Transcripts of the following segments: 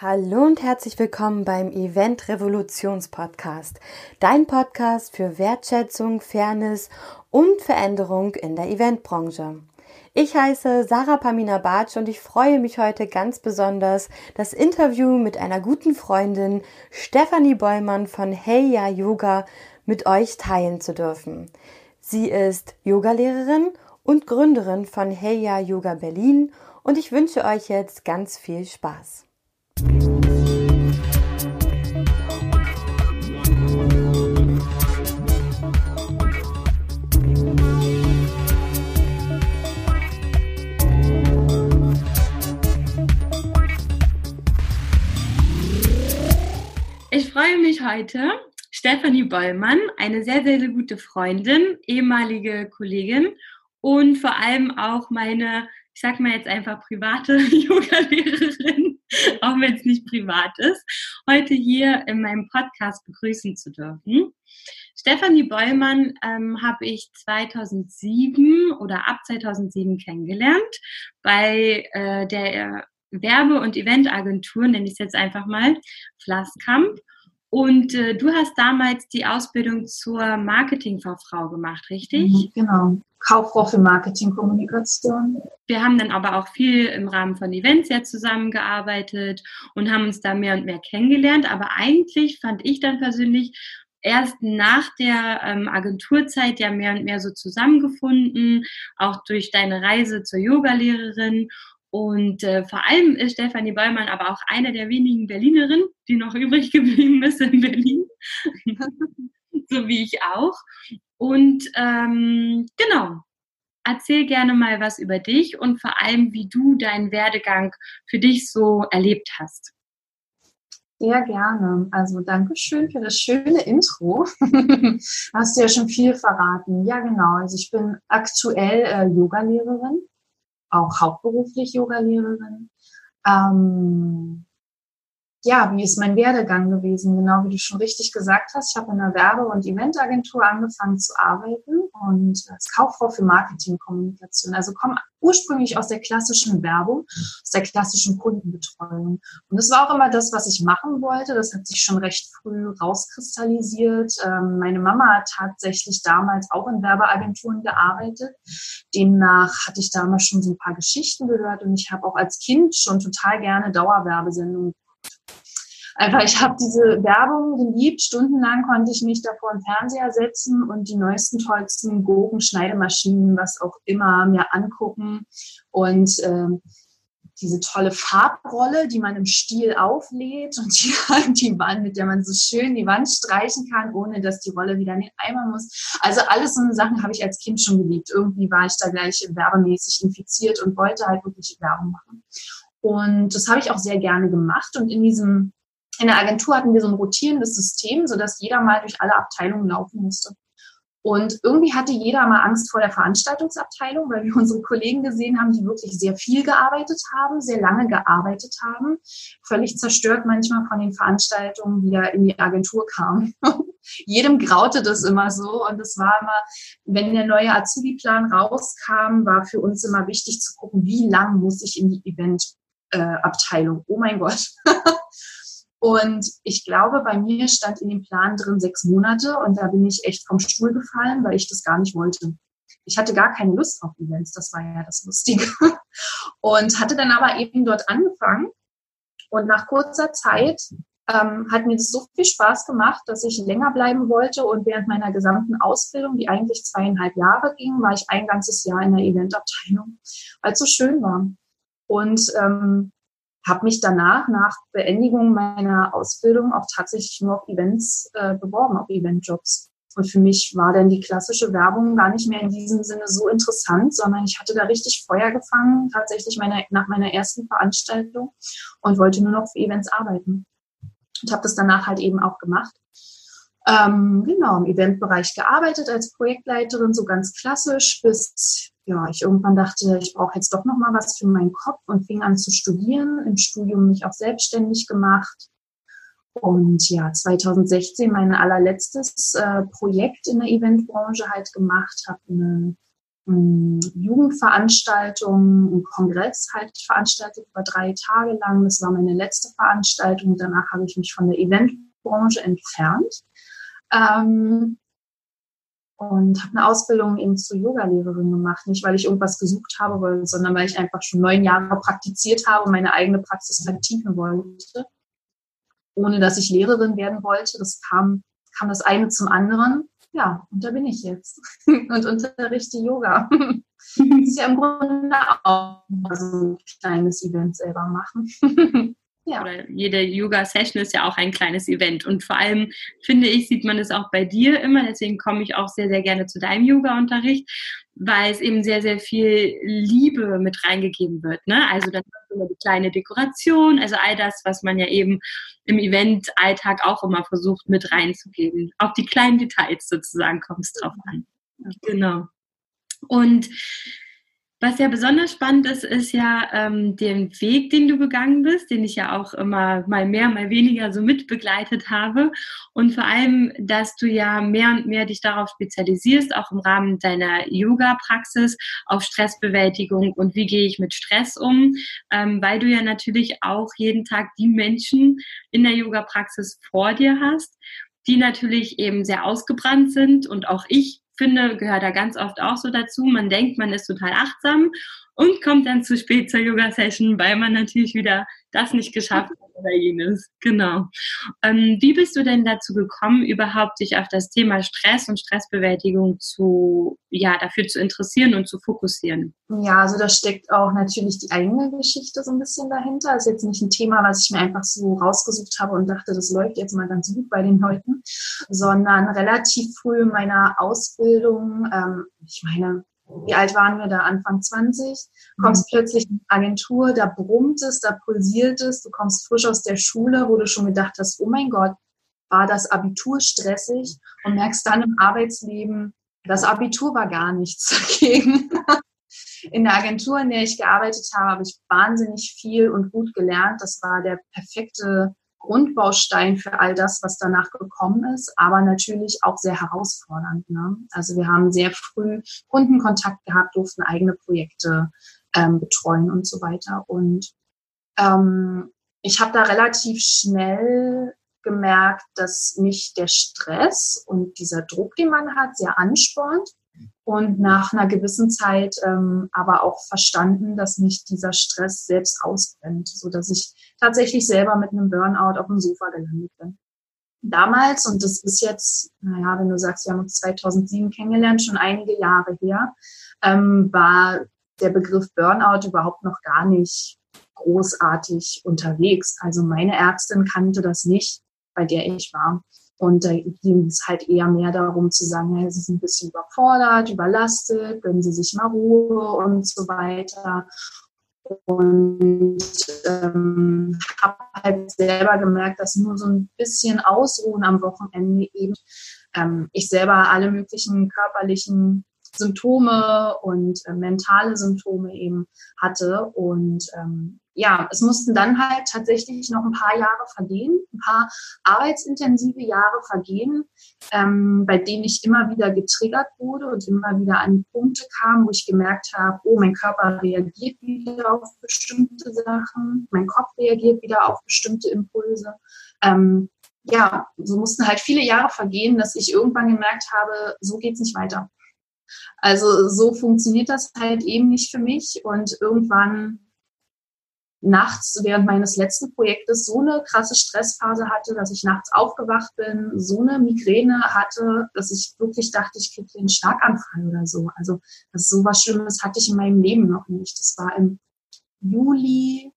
Hallo und herzlich willkommen beim Event Revolutions Podcast, dein Podcast für Wertschätzung, Fairness und Veränderung in der Eventbranche. Ich heiße Sarah Pamina Bartsch und ich freue mich heute ganz besonders, das Interview mit einer guten Freundin Stefanie Bollmann von Hey Ya Yoga mit euch teilen zu dürfen. Sie ist Yogalehrerin und Gründerin von Hey Ya Yoga Berlin und ich wünsche euch jetzt ganz viel Spaß. Ich freue mich heute, Stefanie Bollmann, eine sehr, sehr, sehr gute Freundin, ehemalige Kollegin und vor allem auch meine, ich sag mal jetzt einfach private Yoga-Lehrerin auch wenn es nicht privat ist, heute hier in meinem Podcast begrüßen zu dürfen. Stefanie Bollmann ähm, habe ich 2007 oder ab 2007 kennengelernt bei äh, der Werbe- und Eventagentur, nenne ich es jetzt einfach mal, Flasskamp. Und äh, du hast damals die Ausbildung zur Marketingfachfrau gemacht, richtig? Mhm, genau. Kauffrau für Marketingkommunikation. Wir haben dann aber auch viel im Rahmen von Events ja zusammengearbeitet und haben uns da mehr und mehr kennengelernt. Aber eigentlich fand ich dann persönlich erst nach der ähm, Agenturzeit ja mehr und mehr so zusammengefunden, auch durch deine Reise zur Yogalehrerin und äh, vor allem ist Stefanie Bäumann aber auch eine der wenigen Berlinerinnen, die noch übrig geblieben ist in Berlin. so wie ich auch. Und ähm, genau, erzähl gerne mal was über dich und vor allem, wie du deinen Werdegang für dich so erlebt hast. Sehr gerne. Also danke schön für das schöne Intro. Hast du ja schon viel verraten. Ja, genau. Also ich bin aktuell äh, Yogalehrerin auch hauptberuflich Yogalehrerin. Ähm, ja, wie ist mein Werdegang gewesen? Genau wie du schon richtig gesagt hast, ich habe in einer Werbe- und Eventagentur angefangen zu arbeiten und als Kauffrau für Marketingkommunikation. Also komme ursprünglich aus der klassischen Werbung, aus der klassischen Kundenbetreuung. Und das war auch immer das, was ich machen wollte. Das hat sich schon recht früh rauskristallisiert. Ähm, meine Mama hat tatsächlich damals auch in Werbeagenturen gearbeitet. Demnach hatte ich damals schon so ein paar Geschichten gehört und ich habe auch als Kind schon total gerne Dauerwerbesendungen Einfach, ich habe diese Werbung geliebt. Stundenlang konnte ich mich da vor den Fernseher setzen und die neuesten, tollsten Gurken, Schneidemaschinen, was auch immer, mir angucken. Und ähm, diese tolle Farbrolle, die man im Stiel auflädt und die, die Wand, mit der man so schön die Wand streichen kann, ohne dass die Rolle wieder in den Eimer muss. Also alles so eine Sachen habe ich als Kind schon geliebt. Irgendwie war ich da gleich werbemäßig infiziert und wollte halt wirklich Werbung machen. Und das habe ich auch sehr gerne gemacht. Und in diesem in der Agentur hatten wir so ein rotierendes System, sodass jeder mal durch alle Abteilungen laufen musste. Und irgendwie hatte jeder mal Angst vor der Veranstaltungsabteilung, weil wir unsere Kollegen gesehen haben, die wirklich sehr viel gearbeitet haben, sehr lange gearbeitet haben, völlig zerstört manchmal von den Veranstaltungen, die da in die Agentur kamen. Jedem graute das immer so und es war immer, wenn der neue Azubi-Plan rauskam, war für uns immer wichtig zu gucken, wie lang muss ich in die Eventabteilung. oh mein Gott. Und ich glaube, bei mir stand in dem Plan drin sechs Monate und da bin ich echt vom Stuhl gefallen, weil ich das gar nicht wollte. Ich hatte gar keine Lust auf Events, das war ja das Lustige. Und hatte dann aber eben dort angefangen. Und nach kurzer Zeit ähm, hat mir das so viel Spaß gemacht, dass ich länger bleiben wollte. Und während meiner gesamten Ausbildung, die eigentlich zweieinhalb Jahre ging, war ich ein ganzes Jahr in der Eventabteilung, weil es so schön war. Und ähm, habe mich danach, nach Beendigung meiner Ausbildung, auch tatsächlich nur auf Events äh, beworben, auf Eventjobs. Und für mich war dann die klassische Werbung gar nicht mehr in diesem Sinne so interessant, sondern ich hatte da richtig Feuer gefangen, tatsächlich meine, nach meiner ersten Veranstaltung und wollte nur noch für Events arbeiten. Und habe das danach halt eben auch gemacht. Ähm, genau, im Eventbereich gearbeitet als Projektleiterin, so ganz klassisch, bis ja, ich irgendwann dachte, ich brauche jetzt doch noch mal was für meinen Kopf und fing an zu studieren. Im Studium mich auch selbstständig gemacht. Und ja, 2016 mein allerletztes äh, Projekt in der Eventbranche halt gemacht, habe eine ähm, Jugendveranstaltung, einen Kongress halt veranstaltet über drei Tage lang. Das war meine letzte Veranstaltung. Danach habe ich mich von der Eventbranche entfernt. Ähm, und habe eine Ausbildung eben zur Yogalehrerin gemacht. Nicht, weil ich irgendwas gesucht habe, sondern weil ich einfach schon neun Jahre praktiziert habe und meine eigene Praxis vertiefen wollte, ohne dass ich Lehrerin werden wollte. Das kam, kam das eine zum anderen. Ja, und da bin ich jetzt und unterrichte Yoga. das ist ja im Grunde auch so ein kleines Event selber machen. Ja. Oder jede Yoga-Session ist ja auch ein kleines Event. Und vor allem, finde ich, sieht man es auch bei dir immer. Deswegen komme ich auch sehr, sehr gerne zu deinem Yoga-Unterricht, weil es eben sehr, sehr viel Liebe mit reingegeben wird. Ne? Also dann immer die kleine Dekoration, also all das, was man ja eben im Event-Alltag auch immer versucht mit reinzugeben. Auf die kleinen Details sozusagen kommt es drauf an. Genau. Und was ja besonders spannend ist, ist ja ähm, den Weg, den du gegangen bist, den ich ja auch immer mal mehr, mal weniger so mitbegleitet habe. Und vor allem, dass du ja mehr und mehr dich darauf spezialisierst, auch im Rahmen deiner Yoga-Praxis, auf Stressbewältigung und wie gehe ich mit Stress um, ähm, weil du ja natürlich auch jeden Tag die Menschen in der Yoga-Praxis vor dir hast, die natürlich eben sehr ausgebrannt sind und auch ich finde, gehört da ganz oft auch so dazu. Man denkt, man ist total achtsam und kommt dann zu spät zur Yoga-Session, weil man natürlich wieder das nicht geschafft hat oder jenes. Genau. Ähm, wie bist du denn dazu gekommen, überhaupt dich auf das Thema Stress und Stressbewältigung zu, ja, dafür zu interessieren und zu fokussieren? Ja, also da steckt auch natürlich die eigene Geschichte so ein bisschen dahinter. Ist jetzt nicht ein Thema, was ich mir einfach so rausgesucht habe und dachte, das läuft jetzt mal ganz gut bei den Leuten, sondern relativ früh in meiner Ausbildung, ähm, ich meine, wie alt waren wir da? Anfang 20. Kommst mhm. plötzlich in eine Agentur, da brummt es, da pulsiert es, du kommst frisch aus der Schule, wo du schon gedacht hast, oh mein Gott, war das Abitur stressig und merkst dann im Arbeitsleben, das Abitur war gar nichts dagegen. In der Agentur, in der ich gearbeitet habe, habe ich wahnsinnig viel und gut gelernt. Das war der perfekte Grundbaustein für all das, was danach gekommen ist, aber natürlich auch sehr herausfordernd. Ne? Also wir haben sehr früh Kundenkontakt gehabt, durften eigene Projekte ähm, betreuen und so weiter. Und ähm, ich habe da relativ schnell gemerkt, dass mich der Stress und dieser Druck, den man hat, sehr anspornt und nach einer gewissen Zeit ähm, aber auch verstanden, dass mich dieser Stress selbst ausbrennt, so dass ich tatsächlich selber mit einem Burnout auf dem Sofa gelandet bin. Damals, und das ist jetzt, naja, wenn du sagst, wir haben uns 2007 kennengelernt, schon einige Jahre her, ähm, war der Begriff Burnout überhaupt noch gar nicht großartig unterwegs. Also meine Ärztin kannte das nicht, bei der ich war. Und da ging es halt eher mehr darum zu sagen, sie sind ein bisschen überfordert, überlastet, gönnen sie sich mal Ruhe und so weiter. Und ähm, habe halt selber gemerkt, dass nur so ein bisschen Ausruhen am Wochenende eben ähm, ich selber alle möglichen körperlichen Symptome und äh, mentale Symptome eben hatte. Und ähm, ja, es mussten dann halt tatsächlich noch ein paar Jahre vergehen, ein paar arbeitsintensive Jahre vergehen, ähm, bei denen ich immer wieder getriggert wurde und immer wieder an Punkte kam, wo ich gemerkt habe, oh, mein Körper reagiert wieder auf bestimmte Sachen, mein Kopf reagiert wieder auf bestimmte Impulse. Ähm, ja, so mussten halt viele Jahre vergehen, dass ich irgendwann gemerkt habe, so geht's nicht weiter. Also so funktioniert das halt eben nicht für mich und irgendwann nachts während meines letzten Projektes so eine krasse Stressphase hatte, dass ich nachts aufgewacht bin, so eine Migräne hatte, dass ich wirklich dachte, ich kriege einen Schlaganfall oder so. Also das so was Schlimmes hatte ich in meinem Leben noch nicht. Das war im Juli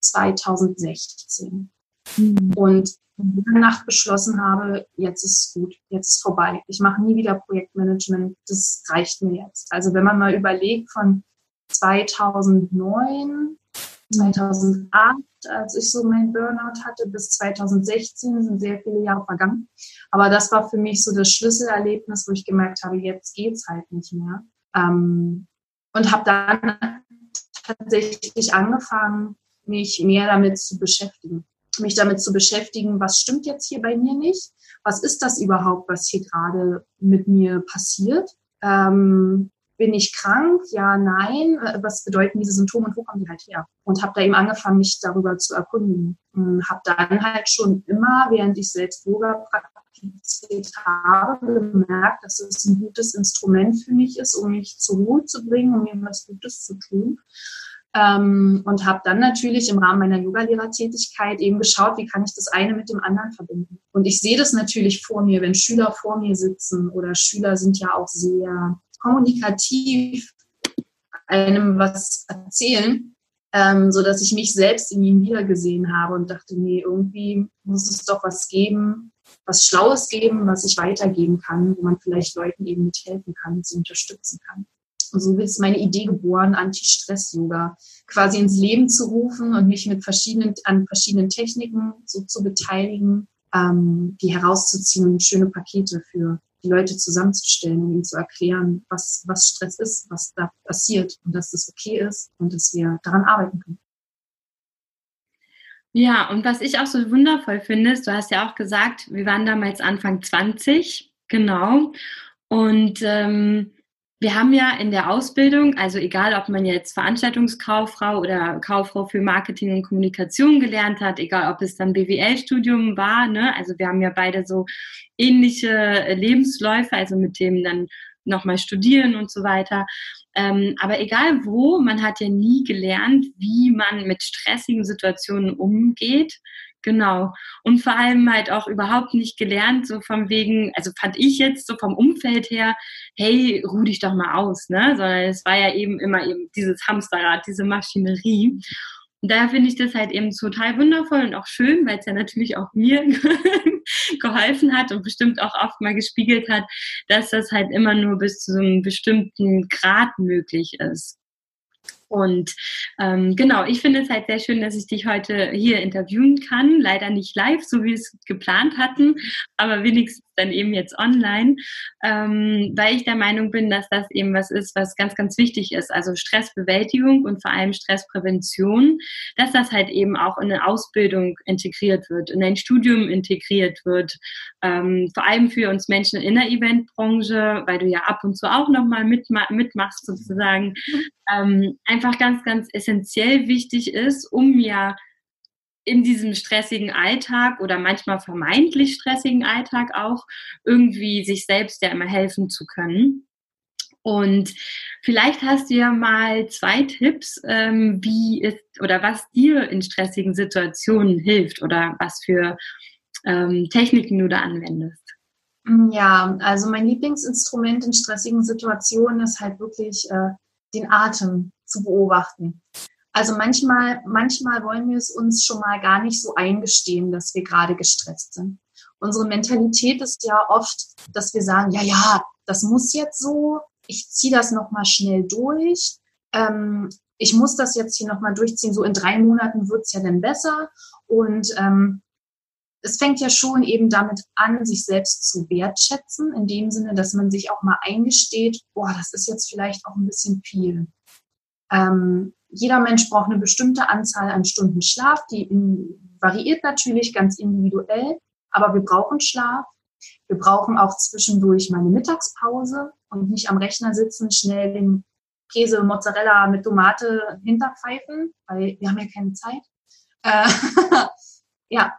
2016. Mhm. Und in der Nacht beschlossen habe, jetzt ist gut, jetzt ist vorbei. Ich mache nie wieder Projektmanagement, das reicht mir jetzt. Also wenn man mal überlegt, von 2009 2008, als ich so mein Burnout hatte, bis 2016 sind sehr viele Jahre vergangen. Aber das war für mich so das Schlüsselerlebnis, wo ich gemerkt habe, jetzt geht's halt nicht mehr. Ähm, und habe dann tatsächlich angefangen, mich mehr damit zu beschäftigen. Mich damit zu beschäftigen, was stimmt jetzt hier bei mir nicht? Was ist das überhaupt, was hier gerade mit mir passiert? Ähm, bin ich krank? Ja, nein. Äh, was bedeuten diese Symptome und wo kommen die halt her? Und habe da eben angefangen, mich darüber zu erkunden. Habe dann halt schon immer, während ich selbst Yoga praktiziert habe, gemerkt, dass es ein gutes Instrument für mich ist, um mich zur Ruhe zu bringen, um mir was Gutes zu tun. Ähm, und habe dann natürlich im Rahmen meiner Yogalehrertätigkeit eben geschaut, wie kann ich das eine mit dem anderen verbinden. Und ich sehe das natürlich vor mir, wenn Schüler vor mir sitzen oder Schüler sind ja auch sehr kommunikativ einem was erzählen, ähm, so dass ich mich selbst in ihm wiedergesehen habe und dachte, nee, irgendwie muss es doch was geben, was Schlaues geben, was ich weitergeben kann, wo man vielleicht Leuten eben mithelfen kann, sie unterstützen kann. Und so ist meine Idee geboren, Anti-Stress-Yoga quasi ins Leben zu rufen und mich mit verschiedenen, an verschiedenen Techniken so zu beteiligen, ähm, die herauszuziehen und schöne Pakete für die Leute zusammenzustellen und ihnen zu erklären, was, was Stress ist, was da passiert und dass das okay ist und dass wir daran arbeiten können. Ja, und was ich auch so wundervoll finde, ist, du hast ja auch gesagt, wir waren damals Anfang 20, genau. Und ähm, wir haben ja in der Ausbildung, also egal ob man jetzt Veranstaltungskauffrau oder Kauffrau für Marketing und Kommunikation gelernt hat, egal ob es dann BWL-Studium war, ne? also wir haben ja beide so ähnliche Lebensläufe, also mit dem dann nochmal studieren und so weiter. Ähm, aber egal wo, man hat ja nie gelernt, wie man mit stressigen Situationen umgeht. Genau. Und vor allem halt auch überhaupt nicht gelernt, so von wegen, also fand ich jetzt so vom Umfeld her, hey, ruh dich doch mal aus, ne? Sondern es war ja eben immer eben dieses Hamsterrad, diese Maschinerie. Und daher finde ich das halt eben total wundervoll und auch schön, weil es ja natürlich auch mir geholfen hat und bestimmt auch oft mal gespiegelt hat, dass das halt immer nur bis zu einem bestimmten Grad möglich ist. Und ähm, genau, ich finde es halt sehr schön, dass ich dich heute hier interviewen kann. Leider nicht live, so wie wir es geplant hatten, aber wenigstens dann eben jetzt online, ähm, weil ich der Meinung bin, dass das eben was ist, was ganz, ganz wichtig ist. Also Stressbewältigung und vor allem Stressprävention, dass das halt eben auch in eine Ausbildung integriert wird, in ein Studium integriert wird. Ähm, vor allem für uns Menschen in der Eventbranche, weil du ja ab und zu auch nochmal mitma mitmachst sozusagen, ähm, einfach ganz, ganz essentiell wichtig ist, um ja in diesem stressigen Alltag oder manchmal vermeintlich stressigen Alltag auch irgendwie sich selbst ja immer helfen zu können. Und vielleicht hast du ja mal zwei Tipps, ähm, wie es oder was dir in stressigen Situationen hilft oder was für ähm, Techniken du da anwendest. Ja, also mein Lieblingsinstrument in stressigen Situationen ist halt wirklich äh, den Atem zu beobachten. Also manchmal, manchmal wollen wir es uns schon mal gar nicht so eingestehen, dass wir gerade gestresst sind. Unsere Mentalität ist ja oft, dass wir sagen, ja, ja, das muss jetzt so, ich ziehe das nochmal schnell durch, ähm, ich muss das jetzt hier nochmal durchziehen, so in drei Monaten wird's ja dann besser. Und ähm, es fängt ja schon eben damit an, sich selbst zu wertschätzen, in dem Sinne, dass man sich auch mal eingesteht, boah, das ist jetzt vielleicht auch ein bisschen viel. Ähm, jeder Mensch braucht eine bestimmte Anzahl an Stunden Schlaf, die in, variiert natürlich ganz individuell, aber wir brauchen Schlaf. Wir brauchen auch zwischendurch mal eine Mittagspause und nicht am Rechner sitzen, schnell den Käse, Mozzarella mit Tomate hinterpfeifen, weil wir haben ja keine Zeit. Äh, ja,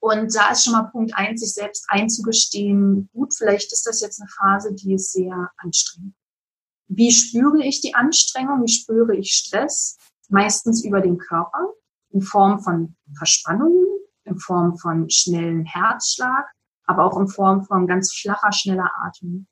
und da ist schon mal Punkt eins, sich selbst einzugestehen, gut, vielleicht ist das jetzt eine Phase, die ist sehr anstrengend. Wie spüre ich die Anstrengung? Wie spüre ich Stress? Meistens über den Körper in Form von Verspannungen, in Form von schnellen Herzschlag, aber auch in Form von ganz flacher, schneller Atmung.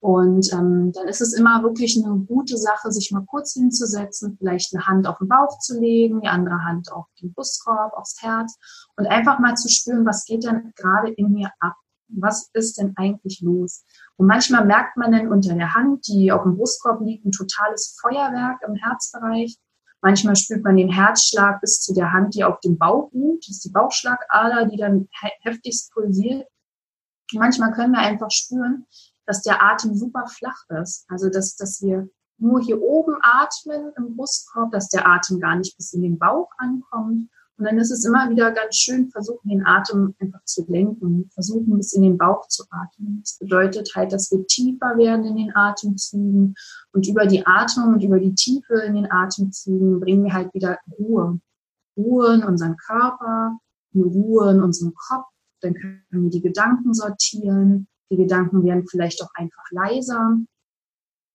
Und ähm, dann ist es immer wirklich eine gute Sache, sich mal kurz hinzusetzen, vielleicht eine Hand auf den Bauch zu legen, die andere Hand auf den Brustkorb, aufs Herz und einfach mal zu spüren, was geht denn gerade in mir ab was ist denn eigentlich los? Und manchmal merkt man dann unter der Hand, die auf dem Brustkorb liegt, ein totales Feuerwerk im Herzbereich. Manchmal spürt man den Herzschlag bis zu der Hand, die auf dem Bauch liegt. Das ist die Bauchschlagader, die dann heftigst pulsiert. Und manchmal können wir einfach spüren, dass der Atem super flach ist. Also, dass, dass wir nur hier oben atmen im Brustkorb, dass der Atem gar nicht bis in den Bauch ankommt Und dann ist es immer wieder ganz schön, versuchen den Atem einfach zu lenken, versuchen bis in den Bauch zu atmen. Das bedeutet halt, dass wir tiefer werden in den Atemzügen und über die Atmung und über die Tiefe in den Atemzügen bringen wir halt wieder Ruhe. Ruhe in unseren Körper, Ruhe in unserem Kopf. Dann können wir die Gedanken sortieren. Die Gedanken werden vielleicht auch einfach leiser.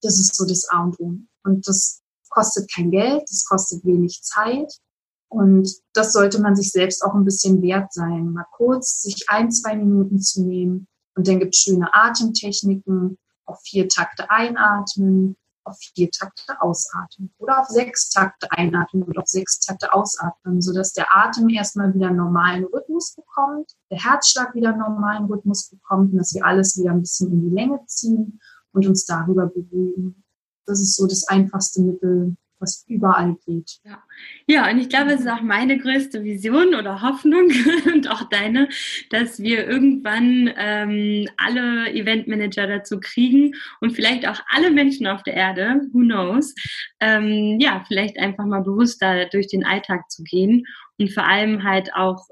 Das ist so das A und O. Und das kostet kein Geld, das kostet wenig Zeit. Und das sollte man sich selbst auch ein bisschen wert sein. Mal kurz sich ein, zwei Minuten zu nehmen. Und dann gibt es schöne Atemtechniken, auf vier Takte einatmen, auf vier Takte ausatmen oder auf sechs Takte einatmen und auf sechs Takte ausatmen, sodass der Atem erstmal wieder einen normalen Rhythmus bekommt, der Herzschlag wieder einen normalen Rhythmus bekommt und dass wir alles wieder ein bisschen in die Länge ziehen und uns darüber beruhigen. Das ist so das einfachste Mittel, was überall geht. Ja. ja, und ich glaube, es ist auch meine größte Vision oder Hoffnung und auch deine, dass wir irgendwann ähm, alle Eventmanager dazu kriegen und vielleicht auch alle Menschen auf der Erde, who knows, ähm, ja, vielleicht einfach mal bewusster durch den Alltag zu gehen und vor allem halt auch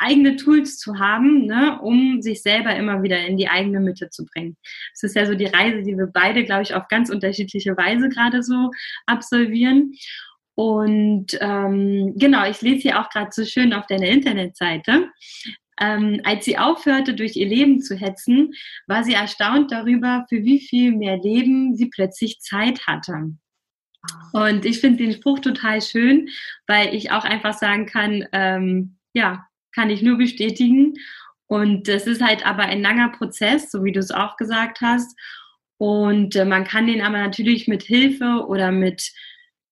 eigene Tools zu haben, ne, um sich selber immer wieder in die eigene Mitte zu bringen. Das ist ja so die Reise, die wir beide, glaube ich, auf ganz unterschiedliche Weise gerade so absolvieren. Und ähm, genau, ich lese hier auch gerade so schön auf deiner Internetseite. Ähm, als sie aufhörte, durch ihr Leben zu hetzen, war sie erstaunt darüber, für wie viel mehr Leben sie plötzlich Zeit hatte. Und ich finde den Spruch total schön, weil ich auch einfach sagen kann, ähm, ja, kann ich nur bestätigen. Und das ist halt aber ein langer Prozess, so wie du es auch gesagt hast. Und äh, man kann den aber natürlich mit Hilfe oder mit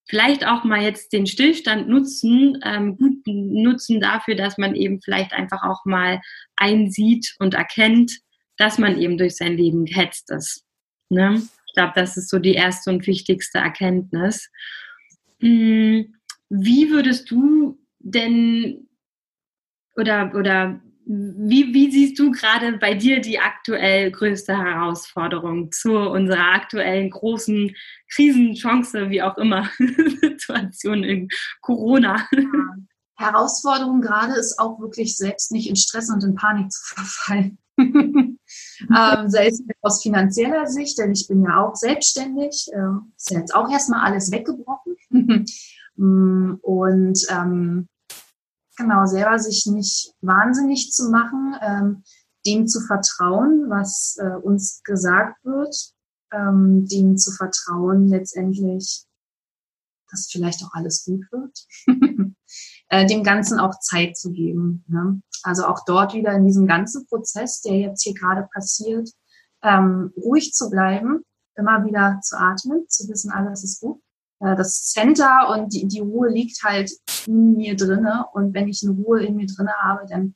vielleicht auch mal jetzt den Stillstand nutzen, ähm, gut nutzen dafür, dass man eben vielleicht einfach auch mal einsieht und erkennt, dass man eben durch sein Leben gehetzt ist. Ne? Ich glaube, das ist so die erste und wichtigste Erkenntnis. Hm, wie würdest du denn oder, oder wie, wie siehst du gerade bei dir die aktuell größte Herausforderung zu unserer aktuellen großen Krisenchance, wie auch immer, Situation in Corona? Herausforderung gerade ist auch wirklich selbst nicht in Stress und in Panik zu verfallen. ähm, selbst aus finanzieller Sicht, denn ich bin ja auch selbstständig, äh, ist ja jetzt auch erstmal alles weggebrochen. Mm, und ähm, genau, selber sich nicht wahnsinnig zu machen, ähm, dem zu vertrauen, was äh, uns gesagt wird, ähm, dem zu vertrauen letztendlich, dass vielleicht auch alles gut wird, äh, dem Ganzen auch Zeit zu geben. Ne? Also auch dort wieder in diesem ganzen Prozess, der jetzt hier gerade passiert, ähm, ruhig zu bleiben, immer wieder zu atmen, zu wissen, alles ist gut das Center und die, die Ruhe liegt halt in mir drinne. Und wenn ich eine Ruhe in mir drinne habe, dann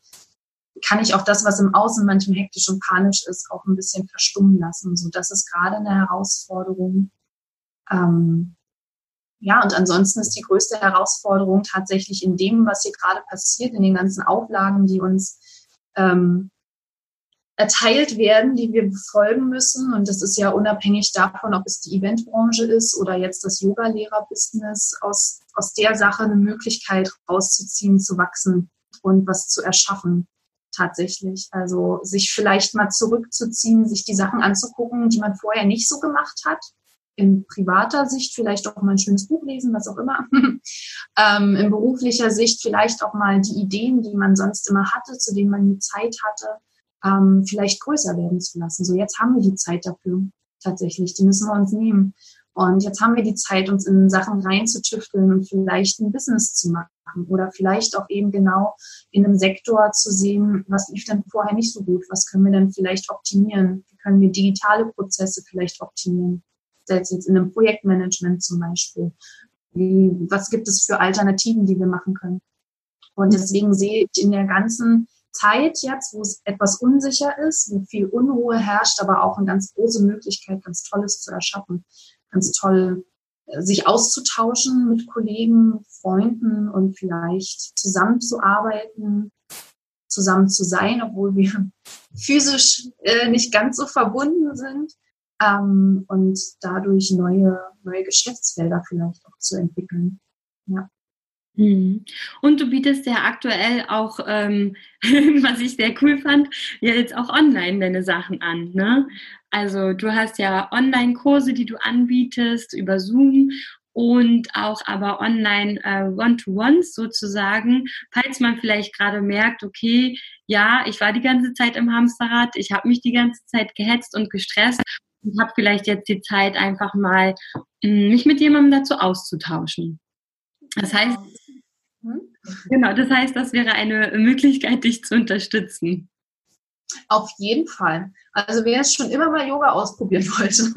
kann ich auch das, was im Außen manchmal hektisch und panisch ist, auch ein bisschen verstummen lassen. So, das ist gerade eine Herausforderung. Ähm, ja, und ansonsten ist die größte Herausforderung tatsächlich in dem, was hier gerade passiert, in den ganzen Auflagen, die uns ähm, erteilt werden, die wir befolgen müssen. Und das ist ja unabhängig davon, ob es die Eventbranche ist oder jetzt das Yoga-Lehrer-Business, aus, aus der Sache eine Möglichkeit rauszuziehen, zu wachsen und was zu erschaffen tatsächlich. Also sich vielleicht mal zurückzuziehen, sich die Sachen anzugucken, die man vorher nicht so gemacht hat. In privater Sicht vielleicht auch mal ein schönes Buch lesen, was auch immer. ähm, in beruflicher Sicht vielleicht auch mal die Ideen, die man sonst immer hatte, zu denen man nie Zeit hatte, ähm, vielleicht größer werden zu lassen. So, jetzt haben wir die Zeit dafür tatsächlich, die müssen wir uns nehmen. Und jetzt haben wir die Zeit, uns in Sachen reinzutüfteln und vielleicht ein Business zu machen oder vielleicht auch eben genau in einem Sektor zu sehen, was lief denn vorher nicht so gut, was können wir denn vielleicht optimieren, wie können wir digitale Prozesse vielleicht optimieren, selbst jetzt in einem Projektmanagement zum Beispiel. Wie, was gibt es für Alternativen, die wir machen können? Und deswegen sehe ich in der ganzen Zeit jetzt, wo es etwas unsicher ist, wo viel Unruhe herrscht, aber auch eine ganz große Möglichkeit, ganz Tolles zu erschaffen, ganz toll äh, sich auszutauschen mit Kollegen, Freunden und vielleicht zusammenzuarbeiten, zusammen zu sein, obwohl wir physisch äh, nicht ganz so verbunden sind ähm, und dadurch neue, neue Geschäftsfelder vielleicht auch zu entwickeln. Ja. Mhm. Und du bietest ja aktuell auch, ähm, was ich sehr cool fand, ja jetzt auch online deine Sachen an. Ne? Also du hast ja Online-Kurse, die du anbietest über Zoom und auch aber online äh, One-to-Ones sozusagen, falls man vielleicht gerade merkt, okay, ja, ich war die ganze Zeit im Hamsterrad, ich habe mich die ganze Zeit gehetzt und gestresst und habe vielleicht jetzt die Zeit einfach mal, hm, mich mit jemandem dazu auszutauschen. Das heißt, hm? Genau, das heißt, das wäre eine Möglichkeit, dich zu unterstützen. Auf jeden Fall. Also wer es schon immer mal Yoga ausprobieren wollte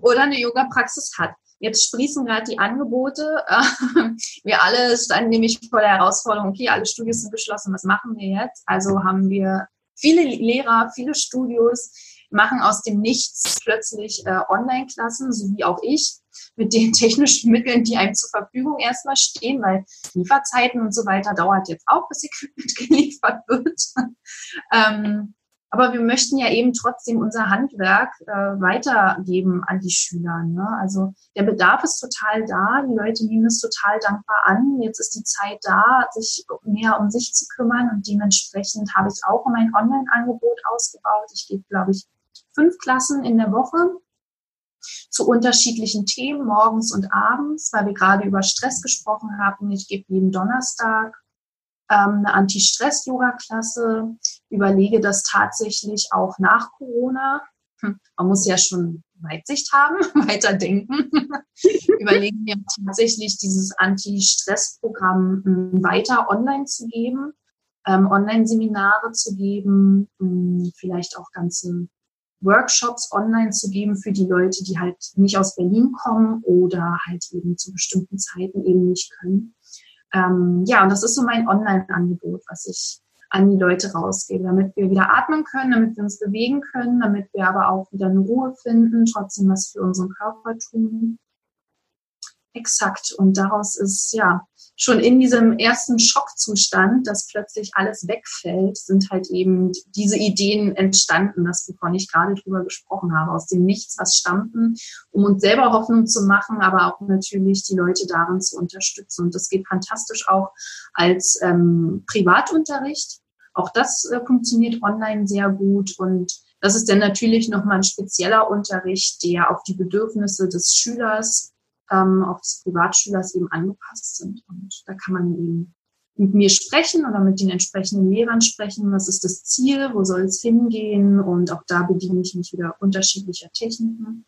oder eine Yoga-Praxis hat, jetzt sprießen gerade die Angebote. wir alle standen nämlich vor der Herausforderung, okay, alle Studios sind geschlossen, was machen wir jetzt? Also haben wir viele Lehrer, viele Studios, machen aus dem Nichts plötzlich äh, Online-Klassen, so wie auch ich, mit den technischen Mitteln, die einem zur Verfügung erstmal stehen, weil Lieferzeiten und so weiter dauert jetzt auch, bis Equipment geliefert wird. ähm, aber wir möchten ja eben trotzdem unser Handwerk äh, weitergeben an die Schüler. Ne? Also der Bedarf ist total da, die Leute nehmen es total dankbar an. Jetzt ist die Zeit da, sich mehr um sich zu kümmern und dementsprechend habe ich auch mein Online-Angebot ausgebaut. Ich gebe, glaube ich, fünf Klassen in der Woche zu unterschiedlichen Themen, morgens und abends, weil wir gerade über Stress gesprochen haben. Ich gebe jeden Donnerstag ähm, eine Anti-Stress-Yoga-Klasse, überlege das tatsächlich auch nach Corona. Hm, man muss ja schon Weitsicht haben, weiter denken. Überlegen wir tatsächlich dieses Anti-Stress-Programm hm, weiter online zu geben, ähm, Online-Seminare zu geben, hm, vielleicht auch ganze Workshops online zu geben für die Leute, die halt nicht aus Berlin kommen oder halt eben zu bestimmten Zeiten eben nicht können. Ähm, ja, und das ist so mein Online-Angebot, was ich an die Leute rausgebe, damit wir wieder atmen können, damit wir uns bewegen können, damit wir aber auch wieder eine Ruhe finden, trotzdem was für unseren Körper tun. Exakt. Und daraus ist ja schon in diesem ersten Schockzustand, dass plötzlich alles wegfällt, sind halt eben diese Ideen entstanden, das wovon ich gerade drüber gesprochen habe, aus dem Nichts was stammten, um uns selber Hoffnung zu machen, aber auch natürlich die Leute darin zu unterstützen. Und das geht fantastisch auch als ähm, Privatunterricht. Auch das äh, funktioniert online sehr gut und das ist dann natürlich nochmal ein spezieller Unterricht, der auf die Bedürfnisse des Schülers ähm, auf Privatschülers eben angepasst sind. Und da kann man eben mit mir sprechen oder mit den entsprechenden Lehrern sprechen. Was ist das Ziel? Wo soll es hingehen? Und auch da bediene ich mich wieder unterschiedlicher Techniken,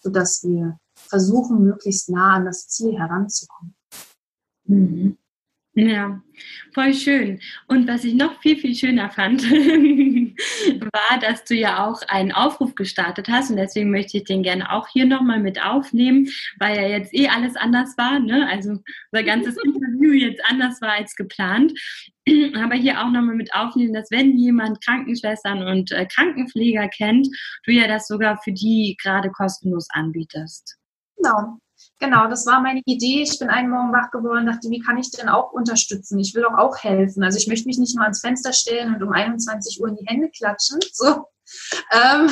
sodass wir versuchen, möglichst nah an das Ziel heranzukommen. Mhm. Ja, voll schön. Und was ich noch viel, viel schöner fand, war, dass du ja auch einen Aufruf gestartet hast. Und deswegen möchte ich den gerne auch hier nochmal mit aufnehmen, weil ja jetzt eh alles anders war. Ne? Also unser ganzes Interview jetzt anders war als geplant. Aber hier auch nochmal mit aufnehmen, dass wenn jemand Krankenschwestern und äh, Krankenpfleger kennt, du ja das sogar für die gerade kostenlos anbietest. Genau. Genau, das war meine Idee. Ich bin einen Morgen wach geworden, dachte, wie kann ich denn auch unterstützen? Ich will doch auch helfen. Also ich möchte mich nicht nur ans Fenster stellen und um 21 Uhr in die Hände klatschen. So ähm,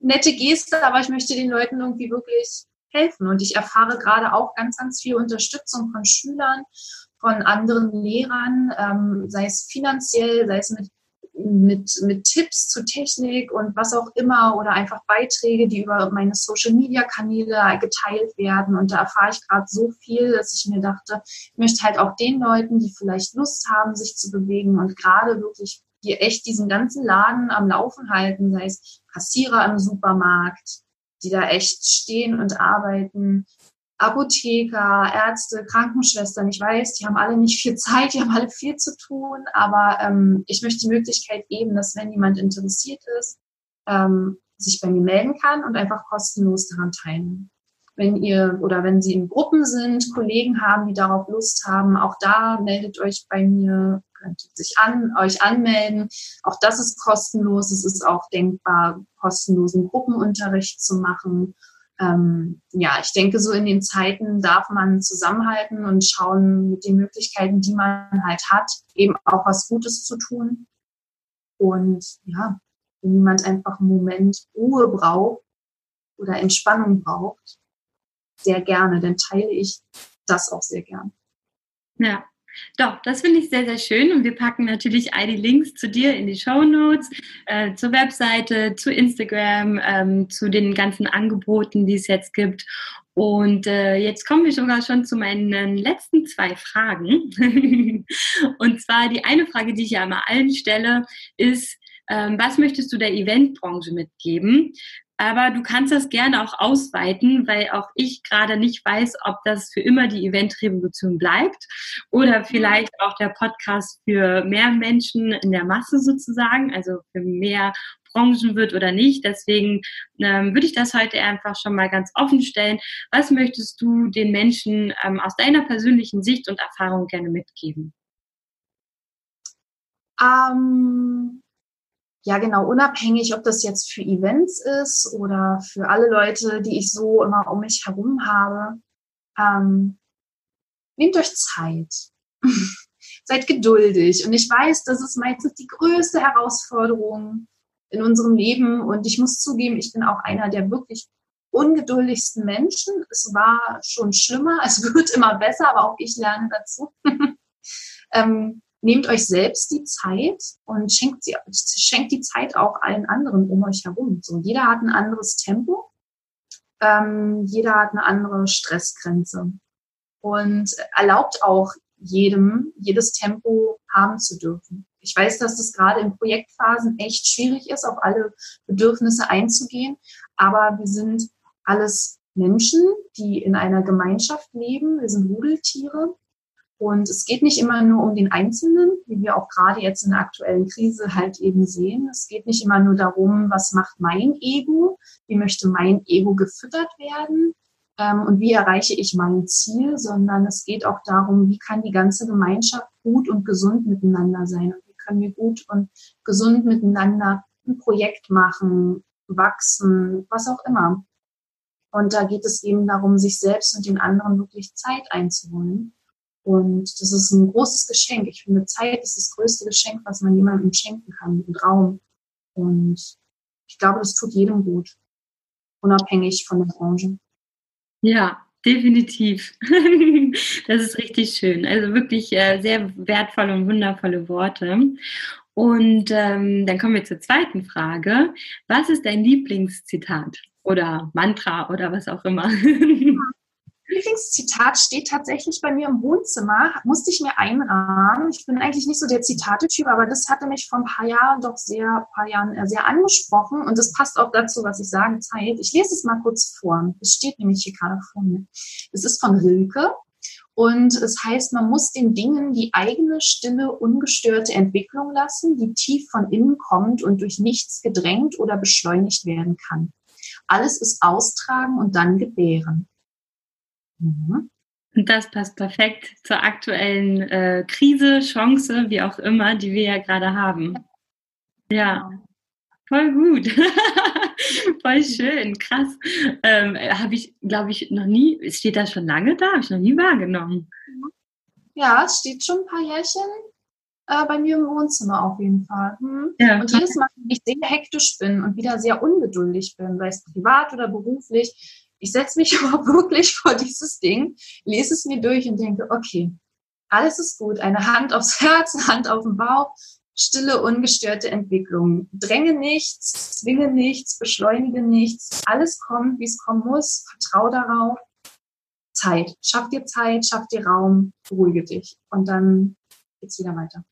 nette Geste, aber ich möchte den Leuten irgendwie wirklich helfen. Und ich erfahre gerade auch ganz, ganz viel Unterstützung von Schülern, von anderen Lehrern, ähm, sei es finanziell, sei es mit mit, mit Tipps zu Technik und was auch immer oder einfach Beiträge, die über meine Social-Media-Kanäle geteilt werden. Und da erfahre ich gerade so viel, dass ich mir dachte, ich möchte halt auch den Leuten, die vielleicht Lust haben, sich zu bewegen und gerade wirklich hier echt diesen ganzen Laden am Laufen halten, sei es Kassierer im Supermarkt, die da echt stehen und arbeiten, Apotheker, Ärzte, Krankenschwestern, ich weiß, die haben alle nicht viel Zeit, die haben alle viel zu tun, aber ähm, ich möchte die Möglichkeit geben, dass wenn jemand interessiert ist, ähm, sich bei mir melden kann und einfach kostenlos daran teilnehmen. Wenn ihr oder wenn Sie in Gruppen sind, Kollegen haben, die darauf Lust haben, auch da meldet euch bei mir, könnt sich an, euch anmelden. Auch das ist kostenlos. Es ist auch denkbar, kostenlosen Gruppenunterricht zu machen ähm, ja, ich denke, so in den Zeiten darf man zusammenhalten und schauen mit den Möglichkeiten, die man halt hat, eben auch was Gutes zu tun. Und ja, wenn jemand einfach einen Moment Ruhe braucht oder Entspannung braucht, sehr gerne, dann teile ich das auch sehr gern. Ja, doch, das finde ich sehr, sehr schön und wir packen natürlich all die Links zu dir in die Show Notes, äh, zur Webseite, zu Instagram, ähm, zu den ganzen Angeboten, die es jetzt gibt. Und äh, jetzt kommen wir sogar schon zu meinen letzten zwei Fragen. und zwar die eine Frage, die ich ja immer allen stelle, ist, ähm, was möchtest du der Eventbranche mitgeben? Aber du kannst das gerne auch ausweiten, weil auch ich gerade nicht weiß, ob das für immer die Eventrevolution bleibt oder vielleicht auch der Podcast für mehr Menschen in der Masse sozusagen, also für mehr Branchen wird oder nicht. Deswegen ähm, würde ich das heute einfach schon mal ganz offen stellen. Was möchtest du den Menschen ähm, aus deiner persönlichen Sicht und Erfahrung gerne mitgeben? Ähm, ja, genau, unabhängig, ob das jetzt für Events ist oder für alle Leute, die ich so immer um mich herum habe. Ähm, nehmt euch Zeit. Seid geduldig. Und ich weiß, das ist meistens die größte Herausforderung in unserem Leben. Und ich muss zugeben, ich bin auch einer der wirklich ungeduldigsten Menschen. Es war schon schlimmer, es wird immer besser, aber auch ich lerne dazu. ähm, nehmt euch selbst die Zeit und schenkt, sie, schenkt die Zeit auch allen anderen um euch herum. So, jeder hat ein anderes Tempo, ähm, jeder hat eine andere Stressgrenze und erlaubt auch jedem, jedes Tempo haben zu dürfen. Ich weiß, dass das gerade in Projektphasen echt schwierig ist, auf alle Bedürfnisse einzugehen, aber wir sind alles Menschen, die in einer Gemeinschaft leben. Wir sind Rudeltiere und es geht nicht immer nur um den Einzelnen, wie wir auch gerade jetzt in der aktuellen Krise halt eben sehen. Es geht nicht immer nur darum, was macht mein Ego, wie möchte mein Ego gefüttert werden ähm, und wie erreiche ich mein Ziel, sondern es geht auch darum, wie kann die ganze Gemeinschaft gut und gesund miteinander sein und wie können wir gut und gesund miteinander ein Projekt machen, wachsen, was auch immer. Und da geht es eben darum, sich selbst und den anderen wirklich Zeit einzuholen und das ist ein großes Geschenk. Ich finde, Zeit ist das größte Geschenk, was man jemandem schenken kann, und Raum. Und ich glaube, das tut jedem gut, unabhängig von der Branche. Ja, definitiv. das ist richtig schön. Also wirklich äh, sehr wertvolle und wundervolle Worte. Und ähm, dann kommen wir zur zweiten Frage. Was ist dein Lieblingszitat oder Mantra oder was auch immer? Lieblingszitat steht tatsächlich bei mir im Wohnzimmer, musste ich mir einrahmen. Ich bin eigentlich nicht so der Zitatetyp, aber das hatte mich vor ein paar Jahren doch sehr, paar Jahren äh, sehr angesprochen und das passt auch dazu, was ich sage, Zeit. Ich lese es mal kurz vor. Es steht nämlich hier gerade vor mir. Es ist von Rilke und es heißt, man muss den Dingen die eigene stille, ungestörte Entwicklung lassen, die tief von innen kommt und durch nichts gedrängt oder beschleunigt werden kann. Alles ist austragen und dann gebären. Mhm. Und das passt perfekt zur aktuellen äh, Krise, Chance, wie auch immer, die wir ja gerade haben. Ja, voll gut. voll schön, krass. Ähm, Habe ich, glaube ich, noch nie, steht das schon lange da? Habe ich noch nie wahrgenommen. Ja, es steht schon ein paar Jährchen äh, bei mir im Wohnzimmer auf jeden Fall. Hm. Ja, und jedes Mal, wenn ich sehr hektisch bin und wieder sehr ungeduldig bin, sei es privat oder beruflich, ich setze mich aber wirklich vor dieses Ding, lese es mir durch und denke, okay, alles ist gut. Eine Hand aufs Herz, eine Hand auf den Bauch, stille, ungestörte Entwicklung. Dränge nichts, zwinge nichts, beschleunige nichts. Alles kommt, wie es kommen muss. Vertrau darauf. Zeit. Schaff dir Zeit, schaff dir Raum, beruhige dich. Und dann geht's wieder weiter.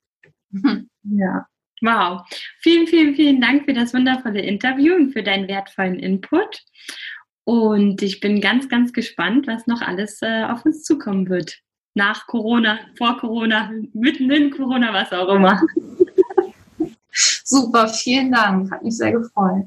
Ja. Wow. Vielen, vielen, vielen Dank für das wundervolle Interview und für deinen wertvollen Input. Und ich bin ganz, ganz gespannt, was noch alles äh, auf uns zukommen wird. Nach Corona, vor Corona, mitten in Corona, was auch immer. Super, vielen Dank. Hat mich sehr gefreut.